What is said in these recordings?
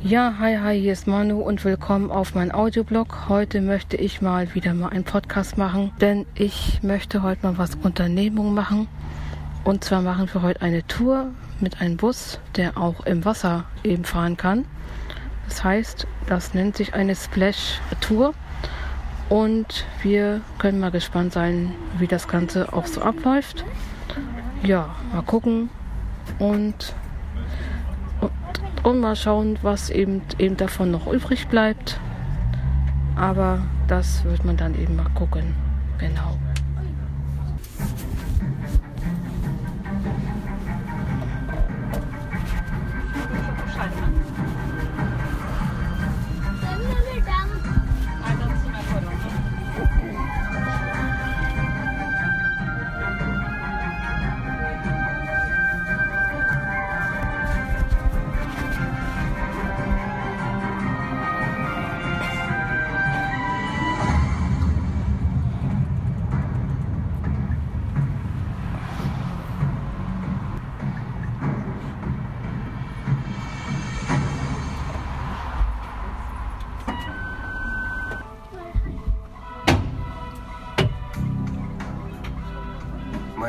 Ja, hi, hi, hier ist Manu und willkommen auf meinem Audioblog. Heute möchte ich mal wieder mal einen Podcast machen, denn ich möchte heute mal was Unternehmung machen. Und zwar machen wir heute eine Tour mit einem Bus, der auch im Wasser eben fahren kann. Das heißt, das nennt sich eine Splash Tour. Und wir können mal gespannt sein, wie das Ganze auch so abläuft. Ja, mal gucken. Und und mal schauen, was eben, eben davon noch übrig bleibt. Aber das wird man dann eben mal gucken. Genau.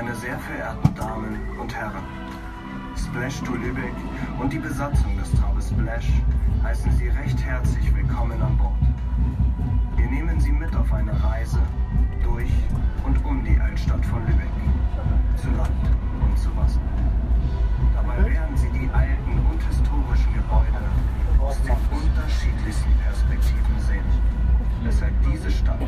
Meine sehr verehrten Damen und Herren, Splash to Lübeck und die Besatzung des Traubes Splash heißen Sie recht herzlich willkommen an Bord. Wir nehmen Sie mit auf eine Reise durch und um die Altstadt von Lübeck, zu Land und zu Wasser. Dabei werden Sie die alten und historischen Gebäude aus den unterschiedlichsten Perspektiven sehen, weshalb diese Stadt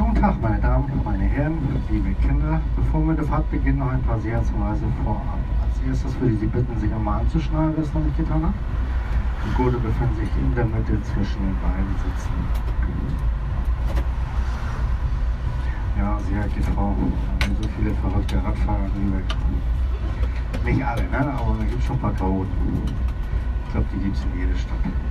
schönen Tag, meine Damen und meine Herren, liebe Kinder. Bevor wir die Fahrt beginnen, noch ein paar Sicherheitshinweise vorab. Als erstes würde ich Sie bitten, sich einmal anzuschnallen, wer es noch nicht getan hat. Die Gurte befinden sich in der Mitte zwischen den beiden Sitzen. Ja, Sicherheit geht vor. So viele verrückte Radfahrer in Lübeck. Nicht alle, ne? aber da gibt es schon ein paar Chaoten. Ich glaube, die gibt es in jeder Stadt.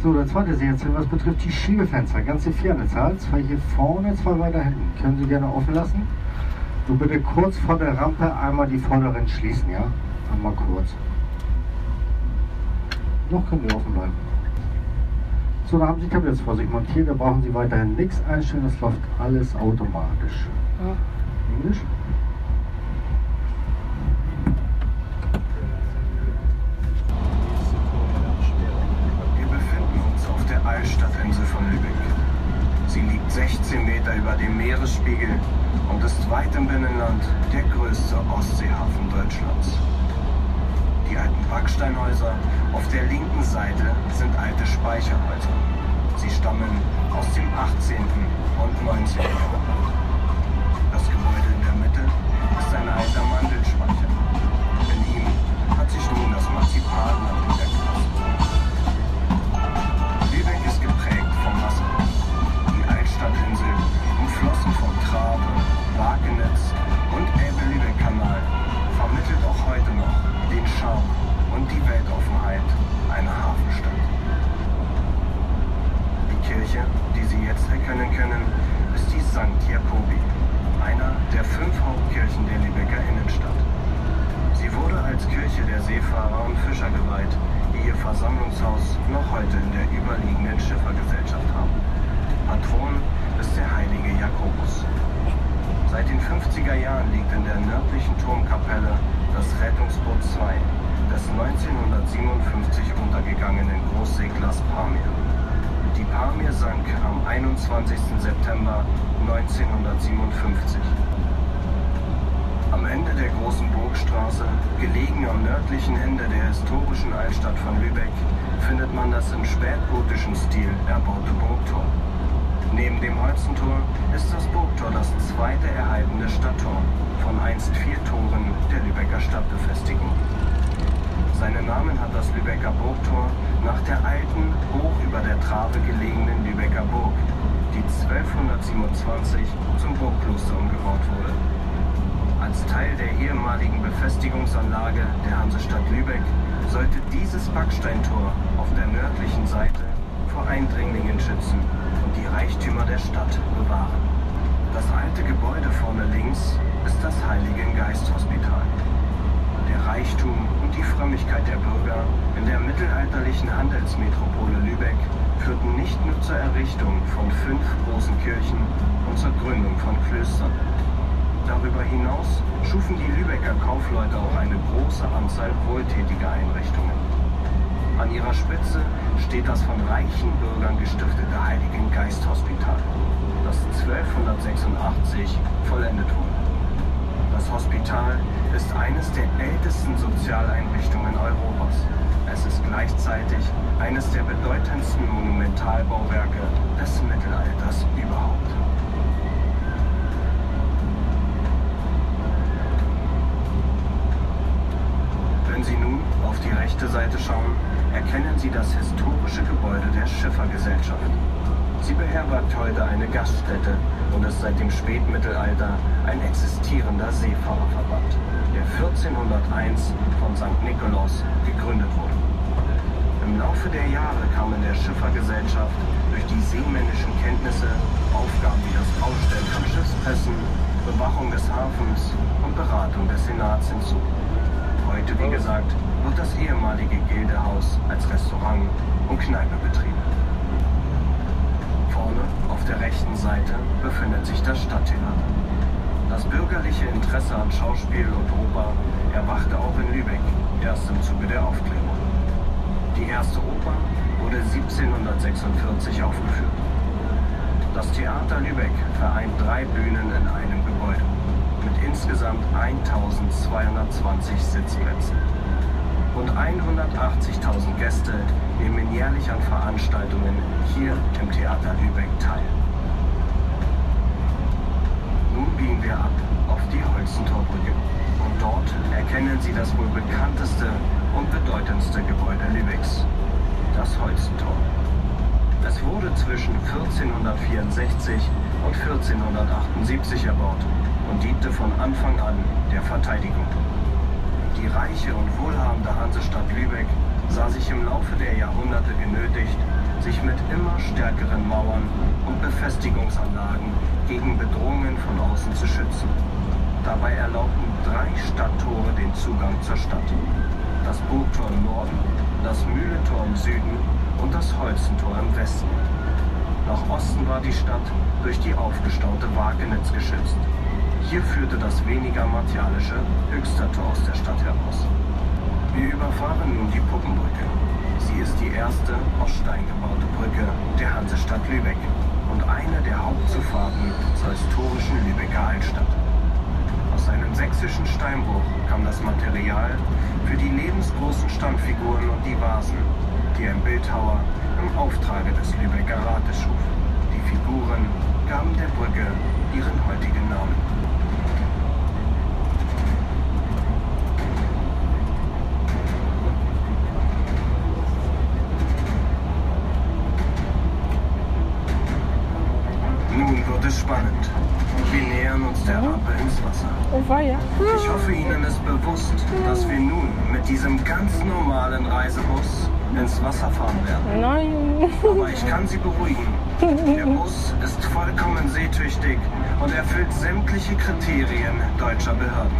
So, der zweite Sicherheitshinweis betrifft die Schiebefenster. Ganze vier an der Zahl. Zwei hier vorne, zwei weiter hinten. Können Sie gerne offen lassen. Nur bitte kurz vor der Rampe einmal die vorderen schließen, ja? Einmal kurz. Noch können die offen bleiben. So, da haben Sie Tablets vor sich montiert. Da brauchen Sie weiterhin nichts einstellen. Das läuft alles automatisch. Ja. Englisch? Der Altstadtinsel von Lübeck. Sie liegt 16 Meter über dem Meeresspiegel und ist weit im Binnenland der größte Ostseehafen Deutschlands. Die alten Backsteinhäuser auf der linken Seite sind alte Speicherhäuser. Sie stammen aus dem 18. und 19. Jahrhundert. Das Gebäude in der Mitte ist ein alter Mandelspeicher. In ihm hat sich nun das Marzipanland den Charme und die Weltoffenheit einer Hafenstadt. Die Kirche, die Sie jetzt erkennen können, ist die St. Jakobi, einer der fünf Hauptkirchen der Lübecker Innenstadt. Sie wurde als Kirche der Seefahrer und Fischer geweiht, die ihr Versammlungshaus noch heute in der überliegenden Schiffergesellschaft haben. Patron ist der heilige Jakobus. Seit den 50er Jahren liegt in der nördlichen Turmkapelle das Rettungsboot 2 des 1957 untergegangenen Großseglers Pamir. Die Pamir sank am 21. September 1957. Am Ende der großen Burgstraße, gelegen am nördlichen Ende der historischen Altstadt von Lübeck, findet man das im spätgotischen Stil erbaute Burgtor. Neben dem Holzentor ist das Burgtor das zweite erhaltene Stadttor von einst vier Toren der Lübecker Stadtbefestigung. Seinen Namen hat das Lübecker Burgtor nach der alten, hoch über der Trave gelegenen Lübecker Burg, die 1227 zum Burgkloster umgebaut wurde. Als Teil der ehemaligen Befestigungsanlage der Hansestadt Lübeck sollte dieses Backsteintor auf der nördlichen Seite schützen und die Reichtümer der Stadt bewahren. Das alte Gebäude vorne links ist das Heiligen Geist Hospital. Der Reichtum und die Frömmigkeit der Bürger in der mittelalterlichen Handelsmetropole Lübeck führten nicht nur zur Errichtung von fünf großen Kirchen und zur Gründung von Klöstern. Darüber hinaus schufen die Lübecker Kaufleute auch eine große Anzahl wohltätiger Einrichtungen. An ihrer Spitze steht das von reichen Bürgern gestiftete Heiligen Geist Hospital, das 1286 vollendet wurde. Das Hospital ist eines der ältesten Sozialeinrichtungen Europas. Es ist gleichzeitig eines der bedeutendsten Monumentalbauwerke des Mittelalters überhaupt. Wenn Sie nun auf die rechte Seite schauen, erkennen Sie das historische Gebäude der Schiffergesellschaft. Sie beherbergt heute eine Gaststätte und ist seit dem Spätmittelalter ein existierender Seefahrerverband, der 1401 von St. Nikolaus gegründet wurde. Im Laufe der Jahre kamen der Schiffergesellschaft durch die seemännischen Kenntnisse Aufgaben wie das Aufstellen von Schiffspässen, Bewachung des Hafens und Beratung des Senats hinzu. Heute, wie gesagt, wird das ehemalige Gildehaus als Restaurant und Kneipe betrieben. Vorne auf der rechten Seite befindet sich das Stadttheater. Das bürgerliche Interesse an Schauspiel und Oper erwachte auch in Lübeck, erst im Zuge der Aufklärung. Die erste Oper wurde 1746 aufgeführt. Das Theater Lübeck vereint drei Bühnen in einem Gebäude mit insgesamt 1220 Sitzplätzen. Rund 180.000 Gäste nehmen jährlich an Veranstaltungen hier im Theater Lübeck teil. Nun biegen wir ab auf die Holzentorbrücke und dort erkennen Sie das wohl bekannteste und bedeutendste Gebäude Lübecks, das Holzentor. Es wurde zwischen 1464 und 1478 erbaut und diente von Anfang an der Verteidigung. Die reiche und wohlhabende Hansestadt Lübeck sah sich im Laufe der Jahrhunderte genötigt, sich mit immer stärkeren Mauern und Befestigungsanlagen gegen Bedrohungen von außen zu schützen. Dabei erlaubten drei Stadttore den Zugang zur Stadt. Das Burgtor im Norden, das Mühlentor im Süden und das Holzentor im Westen. Nach Osten war die Stadt durch die aufgestaute Wagenitz geschützt. Hier führte das weniger martialische Höchster Tor aus der Stadt heraus. Wir überfahren nun die Puppenbrücke. Sie ist die erste aus Stein gebaute Brücke der Hansestadt Lübeck und eine der Hauptzufahrten zur historischen Lübecker Altstadt. Aus einem sächsischen Steinbruch kam das Material für die lebensgroßen Standfiguren und die Vasen, die ein Bildhauer im Auftrage des Lübecker Rates schuf. Die Figuren gaben der Brücke ihren heutigen Namen. es spannend. Wir nähern uns der Rampe ins Wasser. Oh, war ja. Ich hoffe, Ihnen ist bewusst, dass wir nun mit diesem ganz normalen Reisebus ins Wasser fahren werden. Nein. Aber ich kann Sie beruhigen. Der Bus ist vollkommen seetüchtig und erfüllt sämtliche Kriterien deutscher Behörden.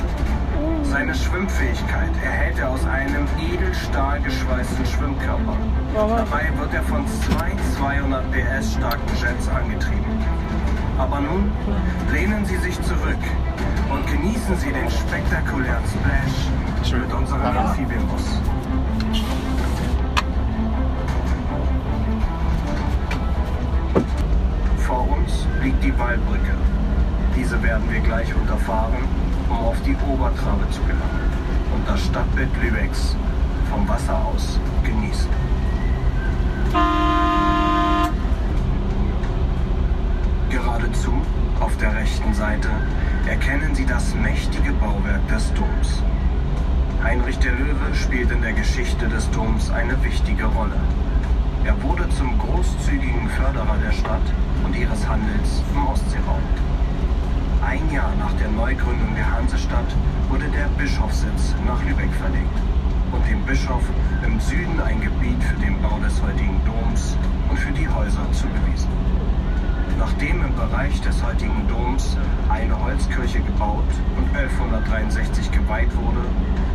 Seine Schwimmfähigkeit erhält er aus einem Edelstahl geschweißten Schwimmkörper. Dabei wird er von zwei 200 PS starken Jets angetrieben. Aber nun lehnen Sie sich zurück und genießen Sie den spektakulären Splash mit unserem Amphibienbus. Liegt die Wallbrücke. Diese werden wir gleich unterfahren, um auf die Obertrabe zu gelangen und das Stadtbild Lübecks vom Wasser aus genießen. Geradezu, auf der rechten Seite, erkennen Sie das mächtige Bauwerk des Doms. Heinrich der Löwe spielt in der Geschichte des Doms eine wichtige Rolle. Er wurde zum großzügigen Förderer der Stadt und ihres Handels im Ostseeraum. Ein Jahr nach der Neugründung der Hansestadt wurde der Bischofssitz nach Lübeck verlegt und dem Bischof im Süden ein Gebiet für den Bau des heutigen Doms und für die Häuser zugewiesen. Bereich des heutigen Doms eine Holzkirche gebaut und 1163 geweiht wurde,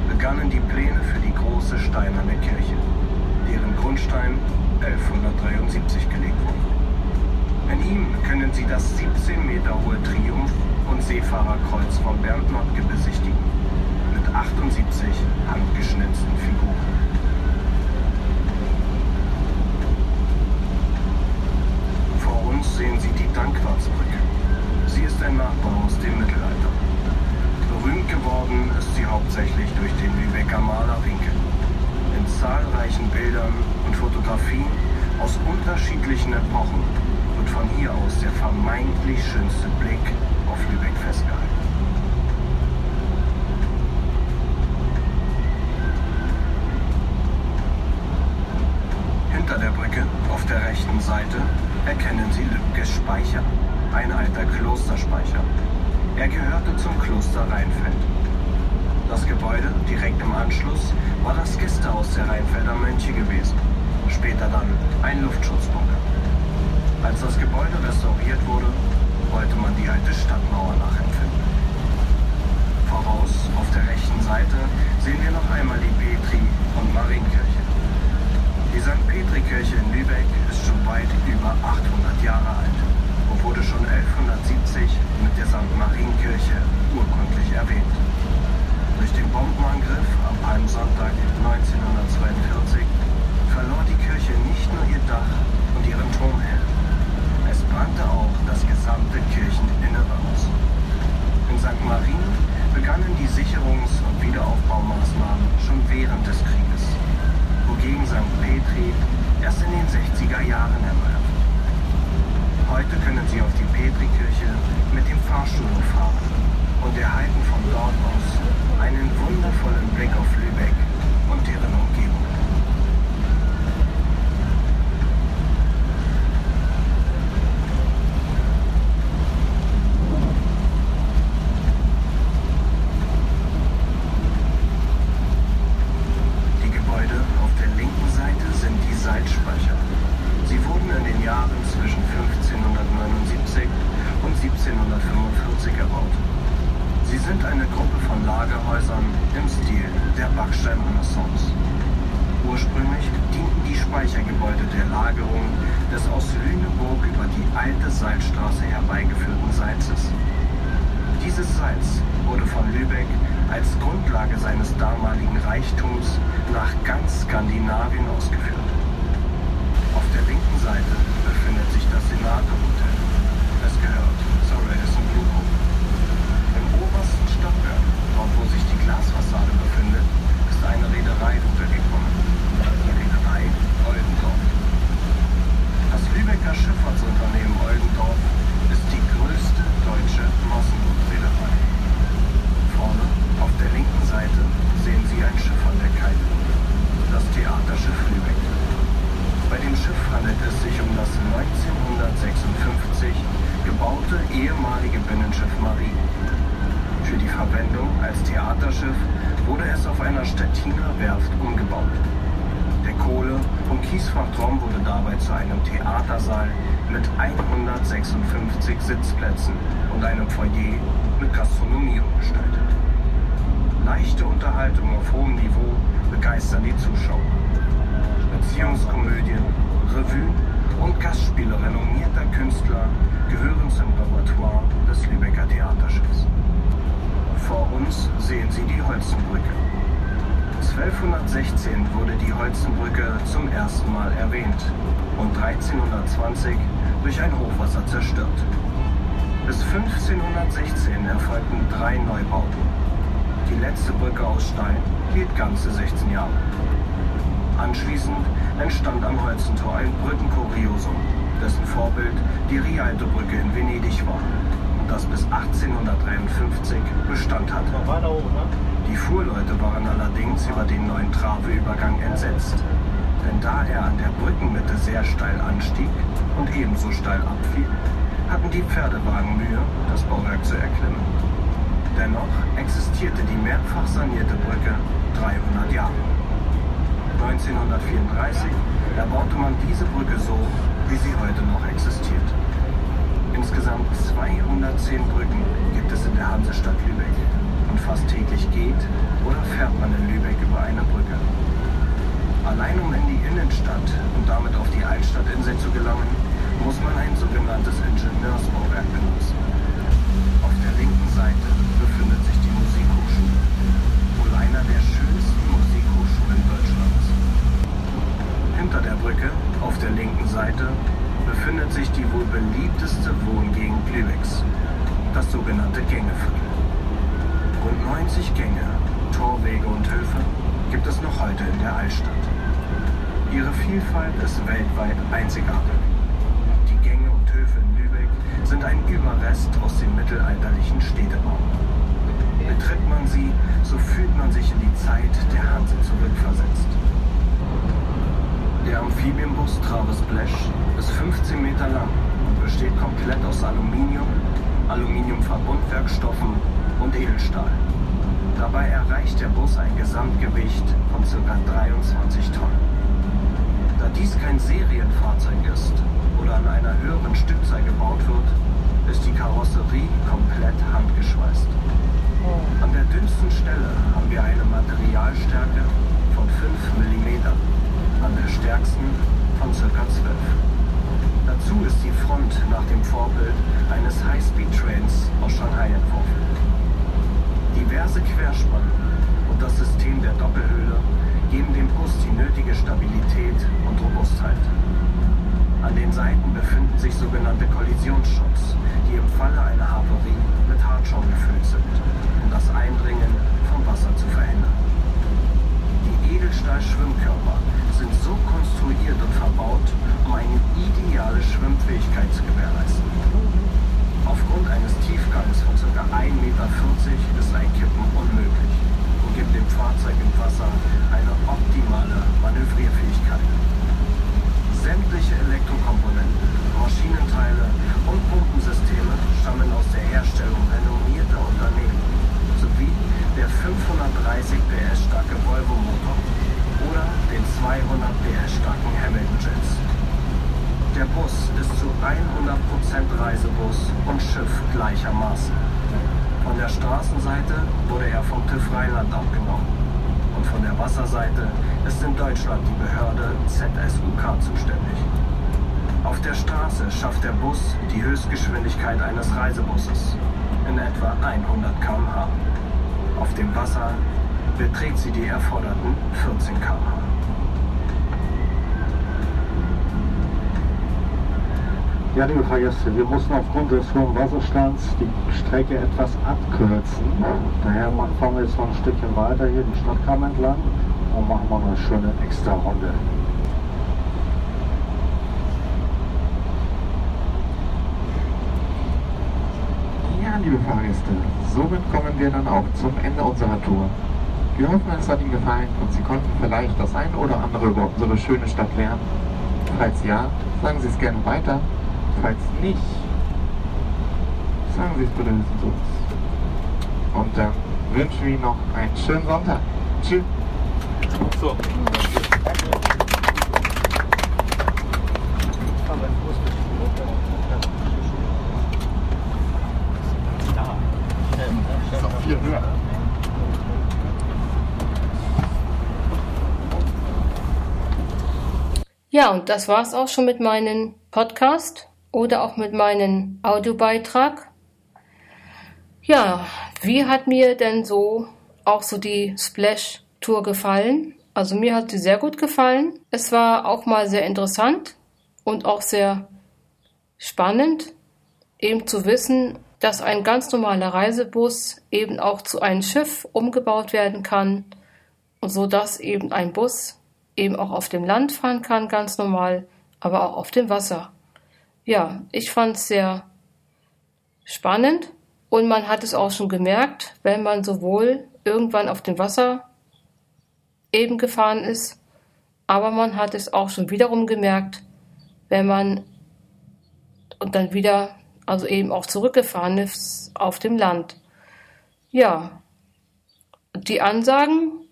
begannen die Pläne für die große steinerne Kirche, deren Grundstein 1173 gelegt wurde. In ihm können Sie das 17 Meter hohe Triumph- und Seefahrerkreuz von Bernd Notke besichtigen, mit 78 handgeschnitzten Figuren. Vor uns sehen Sie die Dankwartsbrücke. Sie ist ein Nachbau aus dem Mittelalter. Berühmt geworden ist sie hauptsächlich durch den Lübecker Maler Winkel. In zahlreichen Bildern und Fotografien aus unterschiedlichen Epochen wird von hier aus der vermeintlich schönste Blick auf Lübeck festgehalten. Hinter der Brücke, auf der rechten Seite, erkennen Sie Lübkes Speicher, ein alter Klosterspeicher. Er gehörte zum Kloster Rheinfeld. Das Gebäude direkt im Anschluss war das Gästehaus der Rheinfelder Mönche gewesen, später dann ein Luftschutzbunker. Als das Gebäude restauriert wurde, wollte man die alte Stadtmauer nachempfinden. Voraus auf der rechten Seite sehen wir noch einmal die Petri- und Marienkirche. Die St. Petri-Kirche in Lübeck ist schon weit über 800 Jahre alt und wurde schon 1170 mit der St. Marienkirche urkundlich erwähnt. Durch den Bombenangriff am Palmsonntag 1942 verlor die Kirche nicht nur ihr Dach und ihren Turmhelm. Es brannte auch das gesamte Kircheninnere aus. In St. Marien begannen die Sicherungs- und Wiederaufbaumaßnahmen schon während des Krieges, wogegen St. Petri erst in den 60er Jahren wurde. Heute können Sie auf die Petrikirche mit dem Fahrstuhl fahren und erhalten von dort aus einen wundervollen Blick auf Lübeck und deren Umgebung. Die Gebäude auf der linken Seite sind die Salzspeicher. Sie wurden in den Jahren zwischen 1579 und 1745 erbaut. Sie sind eine Gruppe von Lagerhäusern im Stil der Backsteinrenaissance. Ursprünglich dienten die Speichergebäude der Lagerung des aus Lüneburg über die alte Salzstraße herbeigeführten Salzes. Dieses Salz wurde von Lübeck als Grundlage seines damaligen Reichtums nach ganz Skandinavien ausgeführt. Auf der linken Seite befindet sich das Senator Hotel. Es gehört zur Radisson Blue Group. Im obersten Stockwerk, dort wo sich die Glasfassade befindet, ist eine Reederei untergekommen. Die Reederei Oldendorf. Das Lübecker Schifffahrtsunternehmen Oldendorf ist die größte deutsche Massenreederei. Vorne auf der linken Seite sehen Sie ein Schiff an der Kite. Das Theaterschiff Lübeck. Bei dem Schiff handelt es sich um das 1956 gebaute ehemalige Binnenschiff Marie. Für die Verwendung als Theaterschiff wurde es auf einer Stettiner Werft umgebaut. Der Kohle- und Kiesfachtraum wurde dabei zu einem Theatersaal mit 156 Sitzplätzen und einem Foyer mit Gastronomie umgestaltet. Leichte Unterhaltung auf hohem Niveau begeistern die Zuschauer. Beziehungskomödien, Revue und Gastspiele renommierter Künstler gehören zum Repertoire des Lübecker Theaterschiffs. Vor uns sehen Sie die Holzenbrücke. 1216 wurde die Holzenbrücke zum ersten Mal erwähnt und 1320 durch ein Hochwasser zerstört. Bis 1516 erfolgten drei Neubauten. Die letzte Brücke aus Stein hielt ganze 16 Jahre. Anschließend entstand am Holzentor ein Brückenkuriosum, dessen Vorbild die Rialto-Brücke in Venedig war und das bis 1853 Bestand hatte. Die Fuhrleute waren allerdings über den neuen Traveübergang entsetzt, denn da er an der Brückenmitte sehr steil anstieg und ebenso steil abfiel, hatten die Pferdewagen Mühe, das Bauwerk zu erklimmen. Dennoch existierte die mehrfach sanierte Brücke 300 Jahre. 1934 erbaute man diese Brücke so, wie sie heute noch existiert. Insgesamt 210 Brücken gibt es in der Hansestadt Lübeck. Und fast täglich geht oder fährt man in Lübeck über eine Brücke. Allein um in die Innenstadt und damit auf die Altstadtinsel zu gelangen, muss man ein sogenanntes Ingenieursbauwerk benutzen. Auf der linken Seite befindet sich die Musikhochschule, wohl einer der schönsten Musikhochschulen Deutschlands. Hinter der Brücke, auf der linken Seite, befindet sich die wohl beliebteste Wohngegend Lübecks, das sogenannte Gängeviertel. Rund 90 Gänge, Torwege und Höfe gibt es noch heute in der Altstadt. Ihre Vielfalt ist weltweit einzigartig. Die Gänge und Höfe in Lübeck sind ein Überrest aus dem mittelalterlichen Städtebau. Betritt man sie, so fühlt man sich in die Zeit der Hanse zurückversetzt. Der Amphibienbus Travis Splash ist 15 Meter lang und besteht komplett aus Aluminium, Aluminiumverbundwerkstoffen und Edelstahl. Dabei erreicht der Bus ein Gesamtgewicht von ca. 23 Tonnen. Da dies kein Serienfahrzeug ist oder an einer höheren Stückzahl gebaut wird, ist die Karosserie komplett handgeschweißt. An der dünnsten Stelle haben wir eine Materialstärke von 5 mm, der stärksten von ca. 12. Dazu ist die Front nach dem Vorbild eines High-Speed-Trains aus Shanghai entworfen. Diverse Querspannen und das System der Doppelhöhle geben dem Bus die nötige Stabilität und Robustheit. An den Seiten befinden sich sogenannte Kollisionsschutz, die im Falle einer Havarie mit Hartschaum gefüllt sind, um das Eindringen vom Wasser zu verhindern. Die Edelstahl-Schwimmkörper sind so konstruiert und verbaut, um eine ideale Schwimmfähigkeit zu gewährleisten. Aufgrund eines Tiefgangs von ca. 1,40 Meter ist ein Kippen unmöglich und gibt dem Fahrzeug im Wasser eine optimale Manövrierfähigkeit. Sämtliche Elektrokomponenten, Maschinenteile und Pumpensysteme stammen aus der Herstellung renommierter Unternehmen sowie der 530 PS starke Volvo-Motor oder den 200 PS starken Hamilton Jets. Der Bus ist zu 100% Reisebus und Schiff gleichermaßen. Von der Straßenseite wurde er vom TÜV Rheinland abgenommen. Und von der Wasserseite ist in Deutschland die Behörde ZSUK zuständig. Auf der Straße schafft der Bus die Höchstgeschwindigkeit eines Reisebusses in etwa 100 km/h. Auf dem Wasser beträgt sie die erforderten 14 km/h. Ja, liebe Fahrgäste, wir mussten aufgrund des hohen Wasserstands die Strecke etwas abkürzen. Daher fahren wir jetzt noch ein Stückchen weiter hier den Stadtkamm entlang und machen mal eine schöne extra Runde. Ja, liebe Fahrgäste, somit kommen wir dann auch zum Ende unserer Tour. Wir hoffen, es hat Ihnen gefallen und Sie konnten vielleicht das ein oder andere über unsere schöne Stadt lernen. Falls ja, sagen Sie es gerne weiter. Falls nicht, sagen Sie es bitte zu uns. Und dann wünschen wir Ihnen noch einen schönen Sonntag. Tschüss. So. Viel höher. Ja, und das war's auch schon mit meinem Podcast oder auch mit meinem Audiobeitrag. Ja, wie hat mir denn so auch so die Splash Tour gefallen? Also mir hat sie sehr gut gefallen. Es war auch mal sehr interessant und auch sehr spannend, eben zu wissen, dass ein ganz normaler Reisebus eben auch zu einem Schiff umgebaut werden kann, so dass eben ein Bus eben auch auf dem Land fahren kann, ganz normal, aber auch auf dem Wasser. Ja, ich fand es sehr spannend und man hat es auch schon gemerkt, wenn man sowohl irgendwann auf dem Wasser eben gefahren ist, aber man hat es auch schon wiederum gemerkt, wenn man und dann wieder, also eben auch zurückgefahren ist auf dem Land. Ja, die Ansagen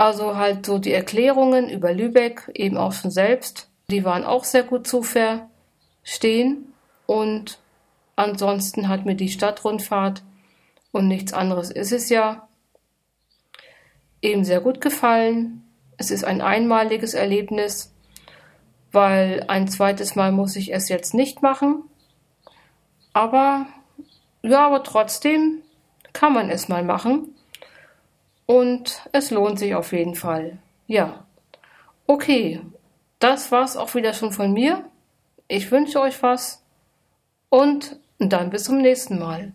also halt so die Erklärungen über Lübeck, eben auch schon selbst, die waren auch sehr gut zu verstehen. Und ansonsten hat mir die Stadtrundfahrt und nichts anderes ist es ja eben sehr gut gefallen. Es ist ein einmaliges Erlebnis, weil ein zweites Mal muss ich es jetzt nicht machen. Aber ja, aber trotzdem kann man es mal machen. Und es lohnt sich auf jeden Fall. Ja. Okay, das war's auch wieder schon von mir. Ich wünsche euch was und dann bis zum nächsten Mal.